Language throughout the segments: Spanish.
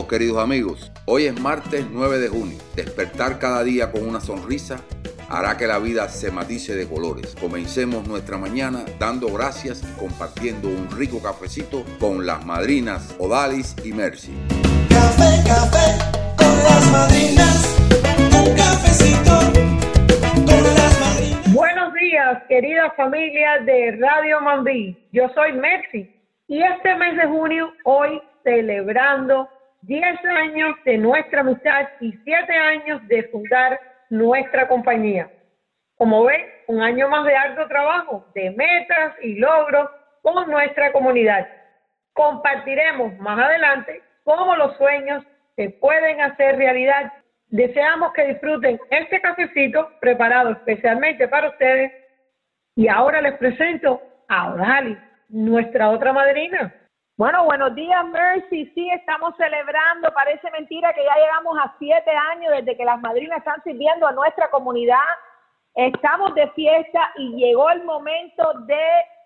todos, queridos amigos. Hoy es martes 9 de junio. Despertar cada día con una sonrisa hará que la vida se matice de colores. Comencemos nuestra mañana dando gracias y compartiendo un rico cafecito con las madrinas Odalis y Mercy. Café, café con las madrinas. Un cafecito con las madrinas. Buenos días, querida familia de Radio Mambí. Yo soy Mercy y este mes de junio, hoy celebrando 10 años de nuestra amistad y 7 años de fundar nuestra compañía. Como ven, un año más de alto trabajo, de metas y logros con nuestra comunidad. Compartiremos más adelante cómo los sueños se pueden hacer realidad. Deseamos que disfruten este cafecito preparado especialmente para ustedes. Y ahora les presento a Odali, nuestra otra madrina. Bueno, buenos días, Mercy. Sí, estamos celebrando. Parece mentira que ya llegamos a siete años desde que las madrinas están sirviendo a nuestra comunidad. Estamos de fiesta y llegó el momento de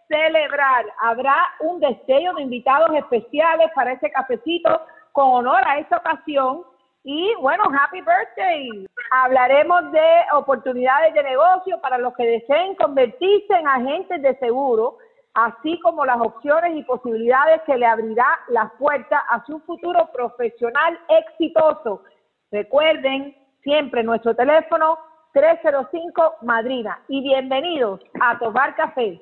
celebrar. Habrá un destello de invitados especiales para ese cafecito con honor a esta ocasión. Y bueno, happy birthday. Hablaremos de oportunidades de negocio para los que deseen convertirse en agentes de seguro así como las opciones y posibilidades que le abrirá las puertas a su futuro profesional exitoso. Recuerden siempre nuestro teléfono 305 Madrina y bienvenidos a tomar café.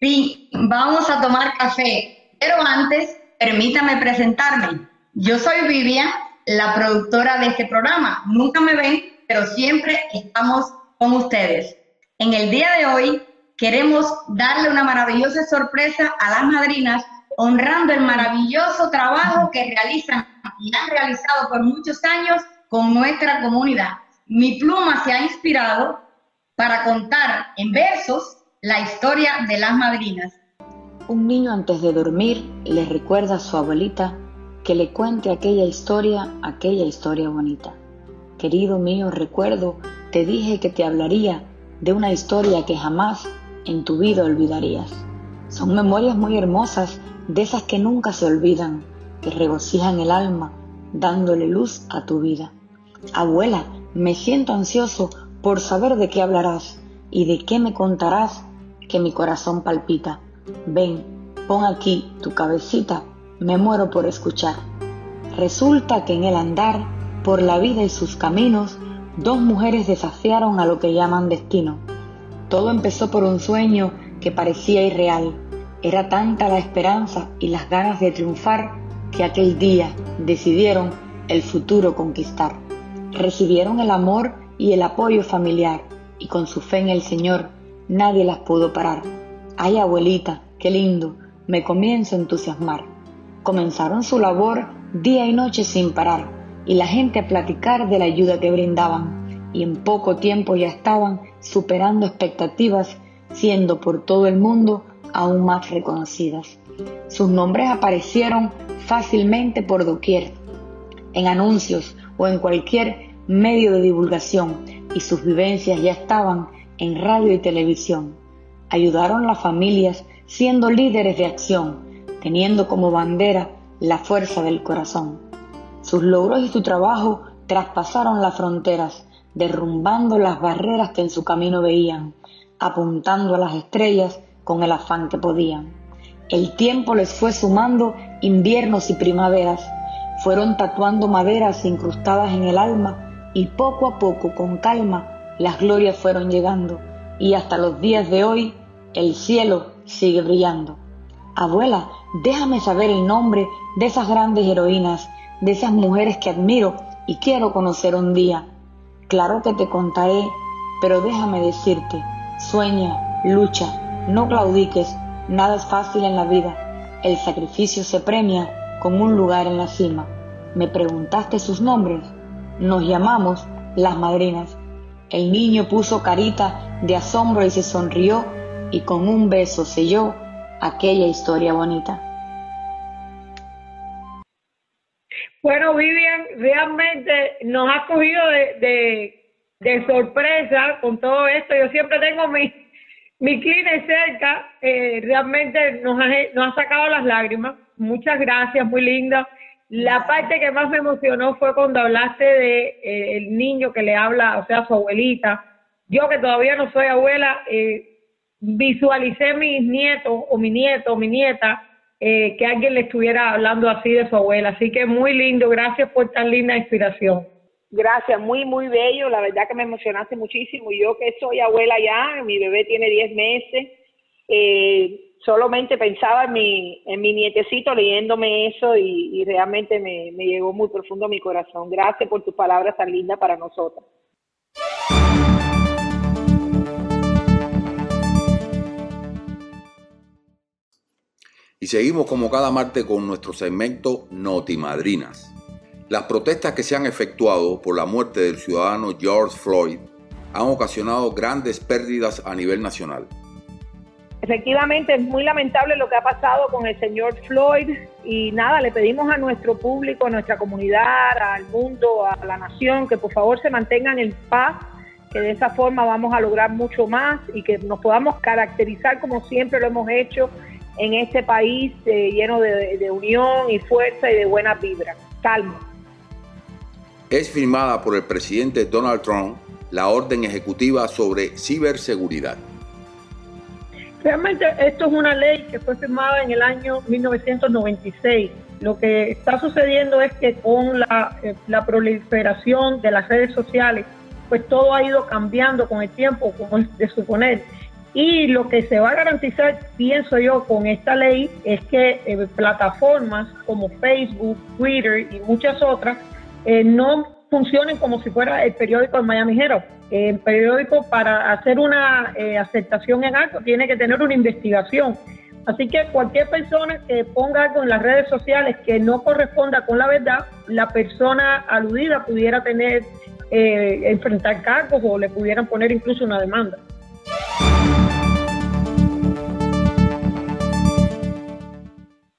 Sí, vamos a tomar café, pero antes permítame presentarme. Yo soy Vivian, la productora de este programa. Nunca me ven, pero siempre estamos con ustedes. En el día de hoy queremos darle una maravillosa sorpresa a las madrinas, honrando el maravilloso trabajo que realizan y han realizado por muchos años con nuestra comunidad. Mi pluma se ha inspirado para contar en versos la historia de las madrinas. Un niño antes de dormir le recuerda a su abuelita que le cuente aquella historia, aquella historia bonita. Querido mío, recuerdo, te dije que te hablaría de una historia que jamás en tu vida olvidarías. Son memorias muy hermosas, de esas que nunca se olvidan, que regocijan el alma, dándole luz a tu vida. Abuela, me siento ansioso por saber de qué hablarás y de qué me contarás, que mi corazón palpita. Ven, pon aquí tu cabecita, me muero por escuchar. Resulta que en el andar por la vida y sus caminos, dos mujeres desafiaron a lo que llaman destino todo empezó por un sueño que parecía irreal. Era tanta la esperanza y las ganas de triunfar que aquel día decidieron el futuro conquistar. Recibieron el amor y el apoyo familiar y con su fe en el Señor nadie las pudo parar. Ay abuelita, qué lindo, me comienzo a entusiasmar. Comenzaron su labor día y noche sin parar y la gente a platicar de la ayuda que brindaban y en poco tiempo ya estaban superando expectativas, siendo por todo el mundo aún más reconocidas. Sus nombres aparecieron fácilmente por doquier, en anuncios o en cualquier medio de divulgación, y sus vivencias ya estaban en radio y televisión. Ayudaron a las familias siendo líderes de acción, teniendo como bandera la fuerza del corazón. Sus logros y su trabajo traspasaron las fronteras, derrumbando las barreras que en su camino veían, apuntando a las estrellas con el afán que podían. El tiempo les fue sumando inviernos y primaveras, fueron tatuando maderas incrustadas en el alma y poco a poco, con calma, las glorias fueron llegando y hasta los días de hoy el cielo sigue brillando. Abuela, déjame saber el nombre de esas grandes heroínas, de esas mujeres que admiro y quiero conocer un día. Claro que te contaré, pero déjame decirte, sueña, lucha, no claudiques, nada es fácil en la vida. El sacrificio se premia con un lugar en la cima. ¿Me preguntaste sus nombres? Nos llamamos las madrinas. El niño puso carita de asombro y se sonrió y con un beso selló aquella historia bonita. Bueno, Vivian, realmente nos ha cogido de, de, sorpresa con todo esto. Yo siempre tengo mi, mi cline cerca. Eh, realmente nos ha, nos ha sacado las lágrimas. Muchas gracias, muy linda. La parte que más me emocionó fue cuando hablaste de eh, el niño que le habla, o sea, su abuelita. Yo que todavía no soy abuela, eh, visualicé mis nietos o mi nieto o mi nieta eh, que alguien le estuviera hablando así de su abuela. Así que muy lindo, gracias por tan linda inspiración. Gracias, muy, muy bello. La verdad que me emocionaste muchísimo. Yo que soy abuela ya, mi bebé tiene 10 meses. Eh, solamente pensaba en mi, en mi nietecito leyéndome eso y, realmente me, me llegó muy profundo a mi corazón. Gracias por tus palabras tan lindas para nosotros. Y seguimos como cada martes con nuestro segmento Notimadrinas. Las protestas que se han efectuado por la muerte del ciudadano George Floyd han ocasionado grandes pérdidas a nivel nacional. Efectivamente, es muy lamentable lo que ha pasado con el señor Floyd y nada, le pedimos a nuestro público, a nuestra comunidad, al mundo, a la nación, que por favor se mantengan en paz, que de esa forma vamos a lograr mucho más y que nos podamos caracterizar como siempre lo hemos hecho en este país eh, lleno de, de unión y fuerza y de buena vibra. Calma. Es firmada por el presidente Donald Trump la orden ejecutiva sobre ciberseguridad. Realmente esto es una ley que fue firmada en el año 1996. Lo que está sucediendo es que con la, eh, la proliferación de las redes sociales, pues todo ha ido cambiando con el tiempo, como es de suponer. Y lo que se va a garantizar, pienso yo, con esta ley es que eh, plataformas como Facebook, Twitter y muchas otras eh, no funcionen como si fuera el periódico de Miami Herald. El periódico para hacer una eh, aceptación en algo tiene que tener una investigación. Así que cualquier persona que ponga algo en las redes sociales que no corresponda con la verdad, la persona aludida pudiera tener, eh, enfrentar cargos o le pudieran poner incluso una demanda.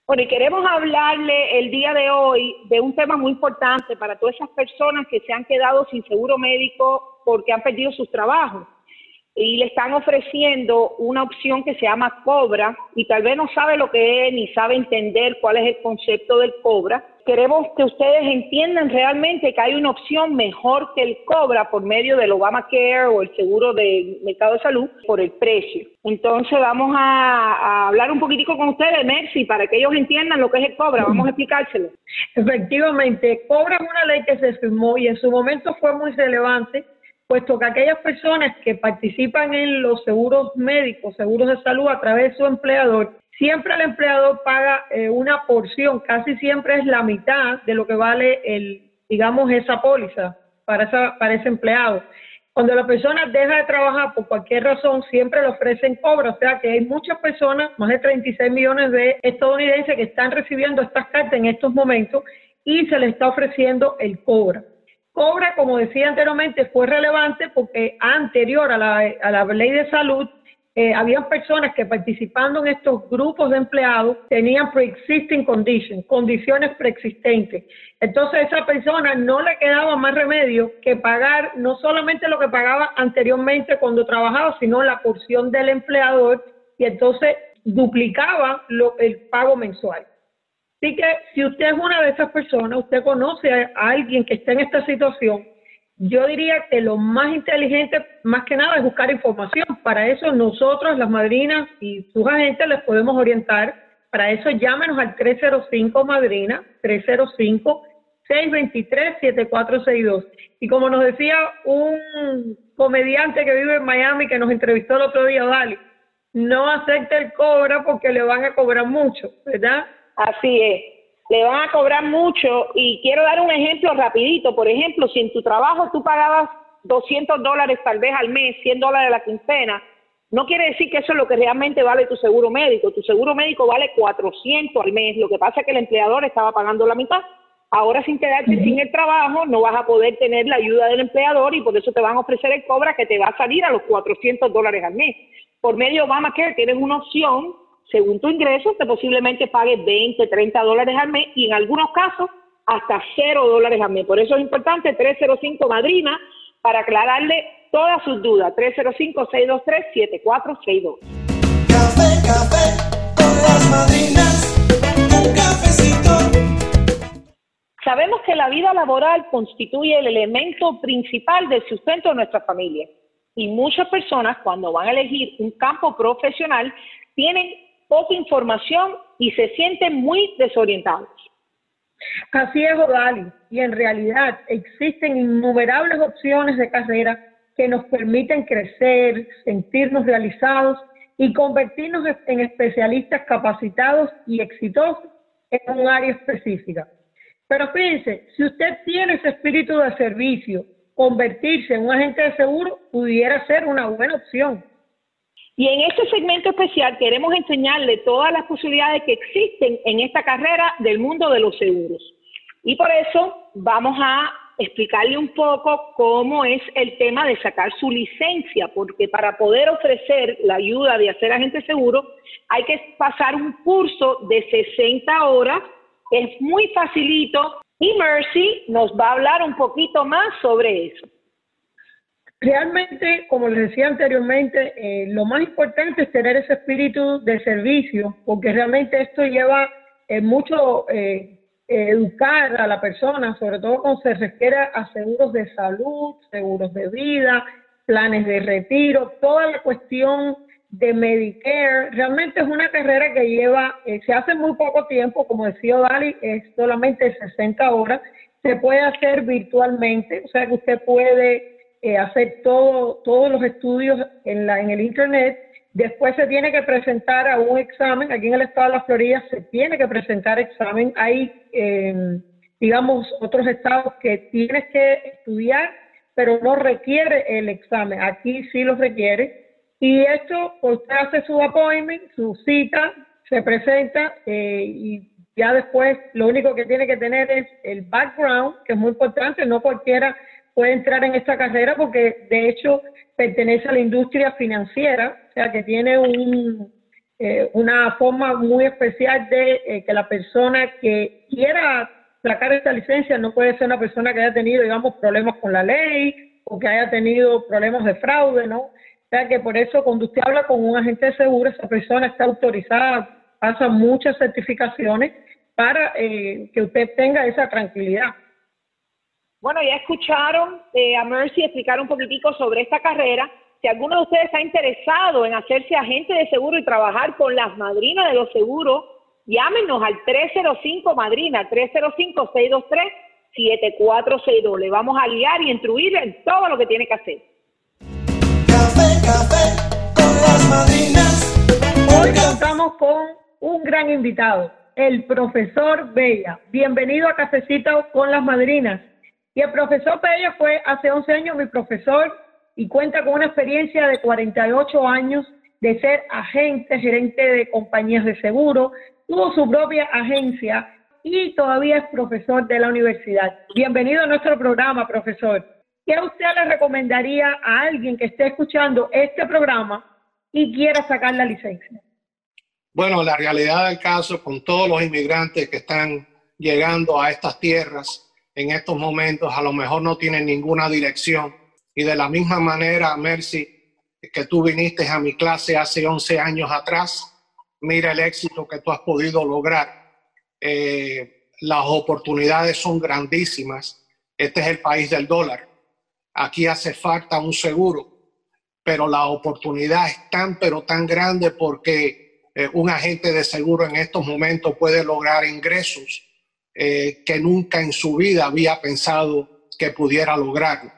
Bueno, y queremos hablarle el día de hoy de un tema muy importante para todas esas personas que se han quedado sin seguro médico porque han perdido sus trabajos. Y le están ofreciendo una opción que se llama Cobra y tal vez no sabe lo que es ni sabe entender cuál es el concepto del Cobra queremos que ustedes entiendan realmente que hay una opción mejor que el Cobra por medio del Obamacare o el seguro del mercado de salud por el precio. Entonces vamos a, hablar un poquitico con ustedes, Mercy, para que ellos entiendan lo que es el Cobra. Vamos a explicárselo. Efectivamente, Cobra es una ley que se firmó y en su momento fue muy relevante puesto que aquellas personas que participan en los seguros médicos, seguros de salud a través de su empleador, siempre el empleador paga eh, una porción, casi siempre es la mitad de lo que vale el, digamos, esa póliza para, esa, para ese empleado. Cuando la persona deja de trabajar por cualquier razón, siempre le ofrecen cobra. O sea que hay muchas personas, más de 36 millones de estadounidenses que están recibiendo estas cartas en estos momentos y se les está ofreciendo el cobra. Cobra, como decía anteriormente, fue relevante porque anterior a la ley de salud eh, habían personas que participando en estos grupos de empleados tenían pre-existing conditions, condiciones preexistentes. Entonces esa persona no le quedaba más remedio que pagar no solamente lo que pagaba anteriormente cuando trabajaba, sino la porción del empleador y entonces duplicaba el pago mensual. Así que si usted es una de esas personas, usted conoce a alguien que está en esta situación, yo diría que lo más inteligente, más que nada, es buscar información. Para eso nosotros, las madrinas y sus agentes, les podemos orientar. Para eso llámenos al 305 Madrina, 305-623-7462. Y como nos decía un comediante que vive en Miami que nos entrevistó el otro día, Dali, no acepte el cobra porque le van a cobrar mucho, ¿verdad? Así es le van a cobrar mucho y quiero dar un ejemplo rapidito. Por ejemplo, si en tu trabajo tú pagabas 200 dólares tal vez al mes, 100 dólares a la quincena, no quiere decir que eso es lo que realmente vale tu seguro médico. Tu seguro médico vale 400 al mes. Lo que pasa es que el empleador estaba pagando la mitad. Ahora sin quedarte sin el trabajo no vas a poder tener la ayuda del empleador y por eso te van a ofrecer el cobra que te va a salir a los 400 dólares al mes. Por medio de Obamacare tienes una opción según tu ingreso, te posiblemente pagues 20, 30 dólares al mes y en algunos casos hasta 0 dólares al mes. Por eso es importante 305 Madrina para aclararle todas sus dudas. 305-623-7462. Café, café con las madrinas, un cafecito. la vida laboral constituye el elemento principal del sustento de nuestra familia. Y muchas personas cuando van a elegir un campo profesional tienen poca información y se sienten muy desorientados. Así es, Odali, y en realidad existen innumerables opciones de carrera que nos permiten crecer, sentirnos realizados y convertirnos en especialistas capacitados y exitosos en un área específica. Pero fíjense, si usted tiene ese espíritu de servicio, convertirse en un agente de seguro pudiera ser una buena opción. Y en este segmento especial queremos enseñarle todas las posibilidades que existen en esta carrera del mundo de los seguros. Y por eso vamos a explicarle un poco cómo es el tema de sacar su licencia, porque para poder ofrecer la ayuda de hacer agente seguro hay que pasar un curso de 60 horas, es muy facilito y Mercy nos va a hablar un poquito más sobre eso. Realmente, como les decía anteriormente, eh, lo más importante es tener ese espíritu de servicio, porque realmente esto lleva eh, mucho eh, educar a la persona, sobre todo cuando se refiere a seguros de salud, seguros de vida, planes de retiro, toda la cuestión de Medicare. Realmente es una carrera que lleva, se hace muy poco tiempo, como decía Dali, es solamente 60 horas, se puede hacer virtualmente, o sea que usted puede eh, hacer todo, todos los estudios en, la, en el Internet. Después se tiene que presentar a un examen. Aquí en el estado de la Florida se tiene que presentar examen. Hay, em, digamos, otros estados que tienes que estudiar, pero no requiere el examen. Aquí sí lo requiere. Y esto, usted hace su appointment, su cita, se presenta eh, y ya después lo único que tiene que tener es el background, que es muy importante, no cualquiera puede entrar en esta carrera porque de hecho pertenece a la industria financiera, o sea que tiene un, eh, una forma muy especial de eh, que la persona que quiera sacar esta licencia no puede ser una persona que haya tenido, digamos, problemas con la ley o que haya tenido problemas de fraude, ¿no? O sea que por eso cuando usted habla con un agente de seguro, esa persona está autorizada, pasa muchas certificaciones para eh, que usted tenga esa tranquilidad. Bueno, ya escucharon eh, a Mercy explicar un poquitico sobre esta carrera. Si alguno de ustedes está interesado en hacerse agente de seguro y trabajar con las madrinas de los seguros, llámenos al 305 Madrina, 305-623-7462. Le vamos a guiar y instruirle en todo lo que tiene que hacer. Café, café con las madrinas. Hoy contamos con un gran invitado, el profesor Bella. Bienvenido a Cafecito con las Madrinas. Y el profesor Pella fue hace 11 años mi profesor y cuenta con una experiencia de 48 años de ser agente, gerente de compañías de seguro, tuvo su propia agencia y todavía es profesor de la universidad. Bienvenido a nuestro programa, profesor. ¿Qué usted le recomendaría a alguien que esté escuchando este programa y quiera sacar la licencia? Bueno, la realidad del caso con todos los inmigrantes que están llegando a estas tierras, en estos momentos a lo mejor no tienen ninguna dirección. Y de la misma manera, Mercy, que tú viniste a mi clase hace 11 años atrás, mira el éxito que tú has podido lograr. Eh, las oportunidades son grandísimas. Este es el país del dólar. Aquí hace falta un seguro, pero la oportunidad es tan, pero tan grande porque eh, un agente de seguro en estos momentos puede lograr ingresos eh, que nunca en su vida había pensado que pudiera lograrlo.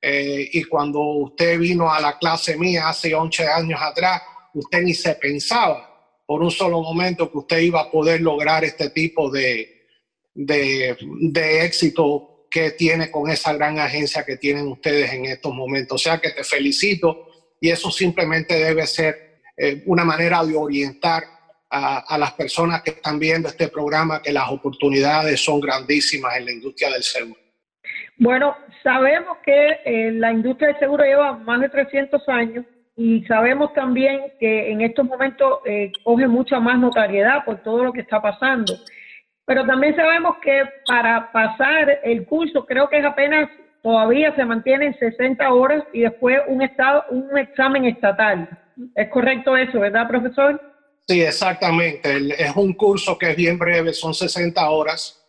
Eh, y cuando usted vino a la clase mía hace 11 años atrás, usted ni se pensaba por un solo momento que usted iba a poder lograr este tipo de, de, de éxito que tiene con esa gran agencia que tienen ustedes en estos momentos. O sea que te felicito y eso simplemente debe ser eh, una manera de orientar a, las personas que están viendo este programa que las oportunidades son grandísimas en la industria del seguro. Bueno, sabemos que eh, la industria del seguro lleva más de 300 años y sabemos también que en estos momentos eh, coge mucha más notariedad por todo lo que está pasando. Pero también sabemos que para pasar el curso, creo que es apenas, todavía se mantiene en 60 horas y después un, estado, un examen estatal. ¿Es correcto eso, verdad, profesor? Sí, exactamente. es un curso que es bien breve, son 60 horas.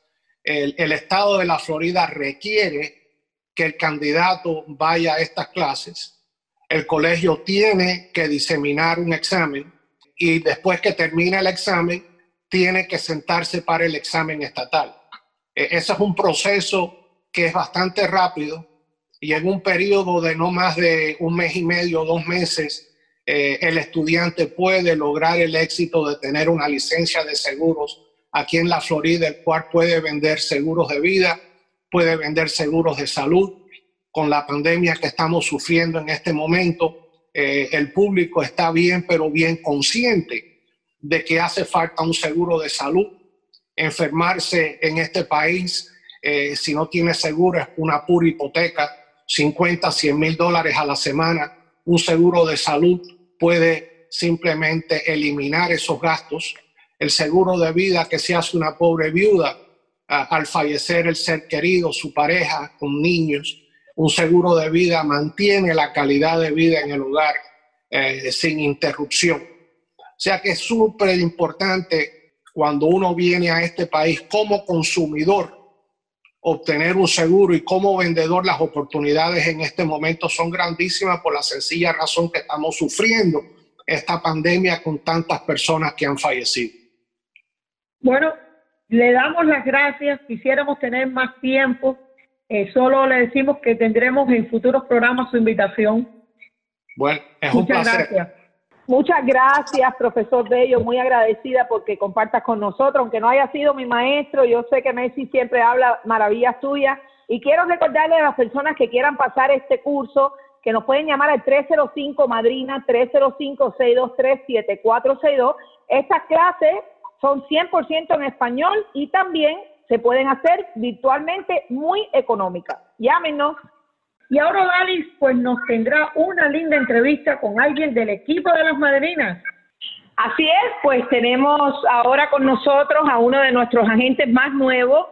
el, estado de la Florida requiere que el candidato vaya a estas clases. El colegio tiene que diseminar un examen y después que termina el examen, tiene que sentarse para el examen estatal. E, ese es un proceso que es bastante rápido y en un periodo de no más de un mes y medio, dos meses, eh, el estudiante puede lograr el éxito de tener una licencia de seguros aquí en la Florida, el cual puede vender seguros de vida, puede vender seguros de salud. Con la pandemia que estamos sufriendo en este momento, eh, el público está bien, pero bien consciente de que hace falta un seguro de salud. Enfermarse en este país, eh, si no tiene seguro, es una pura hipoteca, 50, 100 mil dólares a la semana. Un seguro de salud puede simplemente eliminar esos gastos el seguro de vida que se hace una pobre viuda al fallecer el ser querido, su pareja, con niños. Un seguro de vida mantiene la calidad de vida en el hogar eh, sin interrupción. O sea que es súper importante cuando uno viene a este país como consumidor obtener un seguro y como vendedor las oportunidades en este momento son grandísimas por la sencilla razón que estamos sufriendo esta pandemia con tantas personas que han fallecido. Bueno, le damos las gracias. Quisiéramos tener más tiempo. Eh, solo le decimos que tendremos en futuros programas su invitación. Bueno, es un Muchas placer. gracias. Muchas gracias, profesor Bello, muy agradecida porque compartas con nosotros, aunque no haya sido mi maestro, yo sé que Messi siempre habla maravillas tuyas y quiero recordarle a las personas que quieran pasar este curso que nos pueden llamar al 305 Madrina 305-623-7462. Estas clases son 100% en español y también se pueden hacer virtualmente muy económicas. Llámenos. Y ahora Dalis pues nos tendrá una linda entrevista con alguien del equipo de las madrinas. Así es, pues tenemos ahora con nosotros a uno de nuestros agentes más nuevos,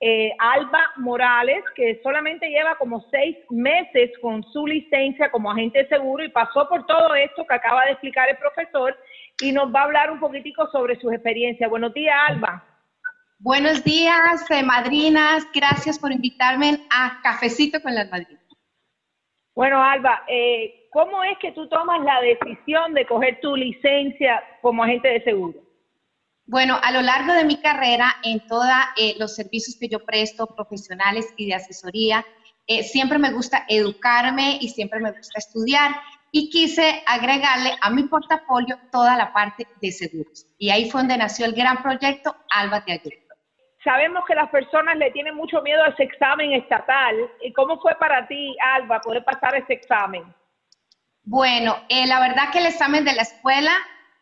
eh, Alba Morales, que solamente lleva como seis meses con su licencia como agente de seguro y pasó por todo esto que acaba de explicar el profesor y nos va a hablar un poquitico sobre sus experiencias. Buenos días, Alba. Buenos días, eh, madrinas. Gracias por invitarme a Cafecito con las Madrinas. Bueno, Alba, eh, ¿cómo es que tú tomas la decisión de coger tu licencia como agente de seguro? Bueno, a lo largo de mi carrera, en todos los servicios que yo presto, profesionales y de asesoría, eh, siempre me gusta educarme y siempre me gusta estudiar y quise agregarle a mi portafolio toda la parte de seguros. Y ahí fue donde nació el gran proyecto Alba Te Ayuda. Sabemos que las personas le tienen mucho miedo a ese examen estatal. ¿Y cómo fue para ti, Alba, poder pasar ese examen? Bueno, eh, la verdad que el examen de la escuela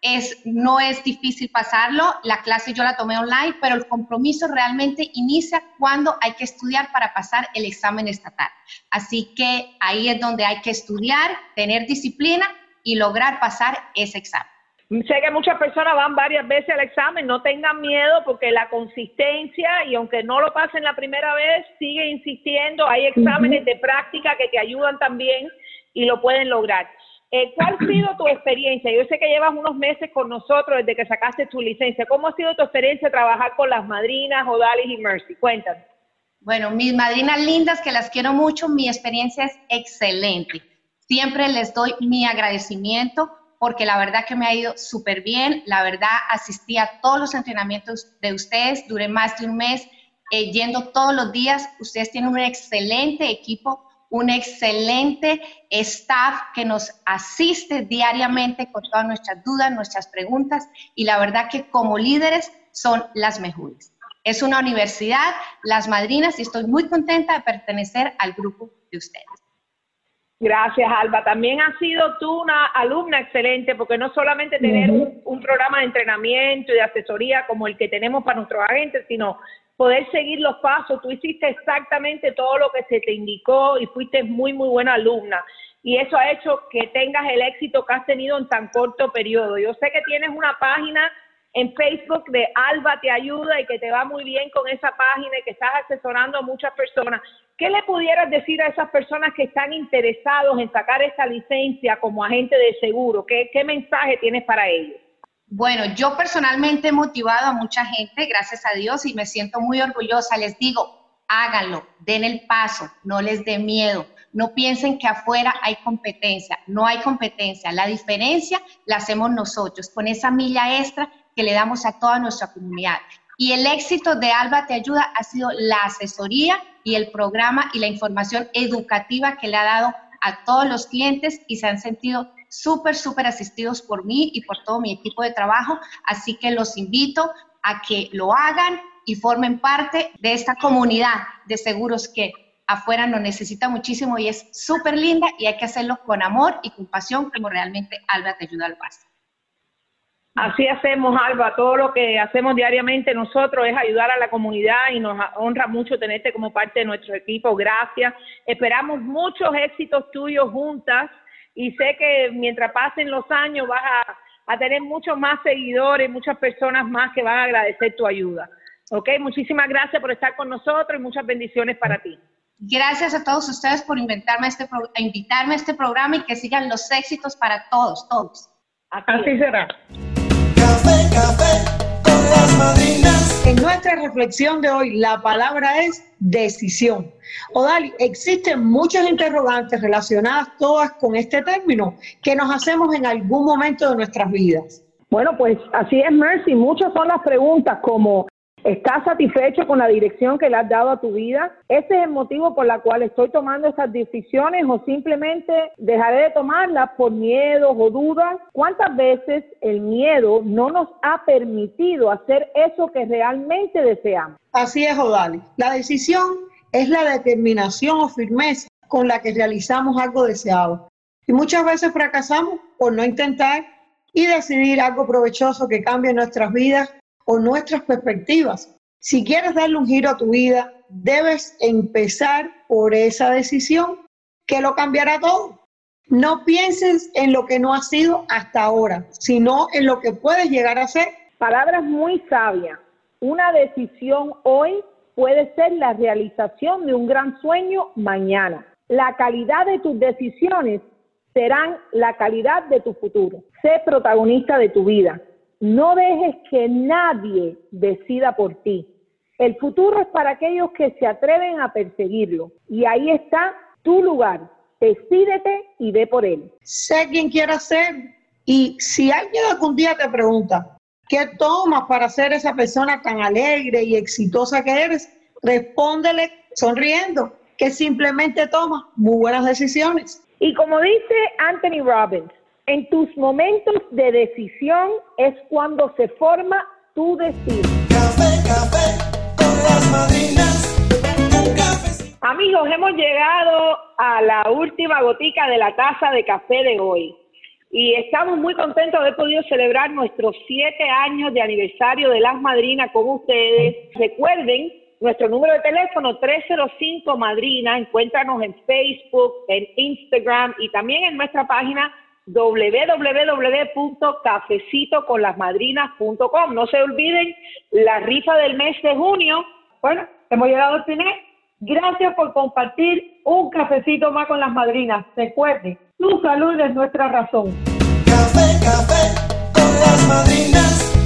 es, no es difícil pasarlo. La clase yo la tomé online, pero el compromiso realmente inicia cuando hay que estudiar para pasar el examen estatal. Así que ahí es donde hay que estudiar, tener disciplina y lograr pasar ese examen. Sé que muchas personas van varias veces al examen, no tengan miedo porque la consistencia y aunque no lo pasen la primera vez, sigue insistiendo, hay exámenes de práctica que te ayudan también y lo pueden lograr. Eh, ¿Cuál ha sido tu experiencia? Yo sé que llevas unos meses con nosotros desde que sacaste tu licencia. ¿Cómo ha sido tu experiencia trabajar con las madrinas, Odalis y Mercy? Cuéntanos. Bueno, mis madrinas lindas, que las quiero mucho, mi experiencia es excelente. Siempre les doy mi agradecimiento porque la verdad que me ha ido súper bien. La verdad, asistí a todos los entrenamientos de ustedes, duré más de un mes eh, yendo todos los días. Ustedes tienen un excelente equipo, un excelente staff que nos asiste diariamente con todas nuestras dudas, nuestras preguntas y la verdad que como líderes son las mejores. Es una universidad, las madrinas, y estoy muy contenta de pertenecer al grupo de ustedes. Gracias, Alba. También has sido tú una alumna excelente, porque no solamente tener un, un, programa de entrenamiento y de asesoría como el que tenemos para nuestros agentes, sino poder seguir los pasos. Tú hiciste exactamente todo lo que se te indicó y fuiste muy, muy buena alumna. Y eso ha hecho que tengas el éxito que has tenido en tan corto periodo. Yo sé que tienes una página en Facebook de Alba Te Ayuda y que te va muy bien con esa página y que estás asesorando a muchas personas. ¿Qué le pudieras decir a esas personas que están interesados en sacar esa licencia como agente de seguro? ¿Qué, qué mensaje tienes para ellos? Bueno, yo personalmente he motivado a mucha gente, gracias a Dios, y me siento muy orgullosa. Les digo, háganlo, den el paso, no les dé miedo. No piensen que afuera hay competencia, no hay competencia. La diferencia la hacemos nosotros con esa milla extra que le damos a toda nuestra comunidad. Y el éxito de Alba Te Ayuda ha sido la asesoría y el programa y la información educativa que le ha dado a todos los clientes y se han sentido súper, súper asistidos por mí y por todo mi equipo de trabajo. Así que los invito a que lo hagan y formen parte de esta comunidad de seguros que afuera nos necesita muchísimo y es súper linda y hay que hacerlo con amor y con pasión como realmente Alba te ayuda al paso. Así hacemos, Alba. Todo lo que hacemos diariamente nosotros es ayudar a la comunidad y nos honra mucho tenerte como parte de nuestro equipo. Gracias. Esperamos muchos éxitos tuyos juntas y sé que mientras pasen los años vas a, a tener muchos más seguidores, muchas personas más que van a agradecer tu ayuda. Ok, muchísimas gracias por estar con nosotros y muchas bendiciones para ti. Gracias a todos ustedes por invitarme a este, invitarme a este programa y que sigan los éxitos para todos, todos. Así será. Café, café con las madrinas. En nuestra reflexión de hoy, la palabra es decisión. Odali, existen muchas interrogantes relacionadas todas con este término que nos hacemos en algún momento de nuestras vidas. Bueno, pues así es, Mercy. Muchas son las preguntas como ¿Estás satisfecho con la dirección que le has dado a tu vida? ¿Ese es el motivo por el cual estoy tomando esas decisiones o simplemente dejaré de tomarlas por miedos o dudas? ¿Cuántas veces el miedo no nos ha permitido hacer eso que realmente deseamos? Así es, Odali. La decisión es la determinación o firmeza con la que realizamos algo deseado. Y muchas veces fracasamos por no intentar y decidir algo provechoso que cambie nuestras vidas o nuestras perspectivas. Si quieres darle un giro a tu vida, debes empezar por esa decisión que lo cambiará todo. No pienses en lo que no ha sido hasta ahora, sino en lo que puedes llegar a ser. Palabras muy sabias. Una decisión hoy puede ser la realización de un gran sueño mañana. La calidad de tus decisiones serán la calidad de tu futuro. Sé protagonista de tu vida. No dejes que nadie decida por ti. El futuro es para aquellos que se atreven a perseguirlo. Y ahí está tu lugar. Decídete y ve por él. Sé quién quieras ser. Y si alguien algún día te pregunta, ¿qué tomas para ser esa persona tan alegre y exitosa que eres? Respóndele sonriendo, que simplemente tomas muy buenas decisiones. Y como dice Anthony Robbins, en tus momentos de decisión es cuando se forma tu destino. Café, café con las madrinas. Amigos, hemos llegado a la última gotica de la taza de café de hoy. Y estamos muy contentos de haber podido celebrar nuestros siete años de aniversario de las madrinas con ustedes. Recuerden nuestro número de teléfono 305 Madrina. Encuéntranos en Facebook, en Instagram y también en nuestra página www.cafecitoconlasmadrinas.com. No se olviden la rifa del mes de junio. Bueno, hemos llegado al final. Gracias por compartir un cafecito más con las madrinas. Recuerden, tu salud es nuestra razón. Café, café con las madrinas.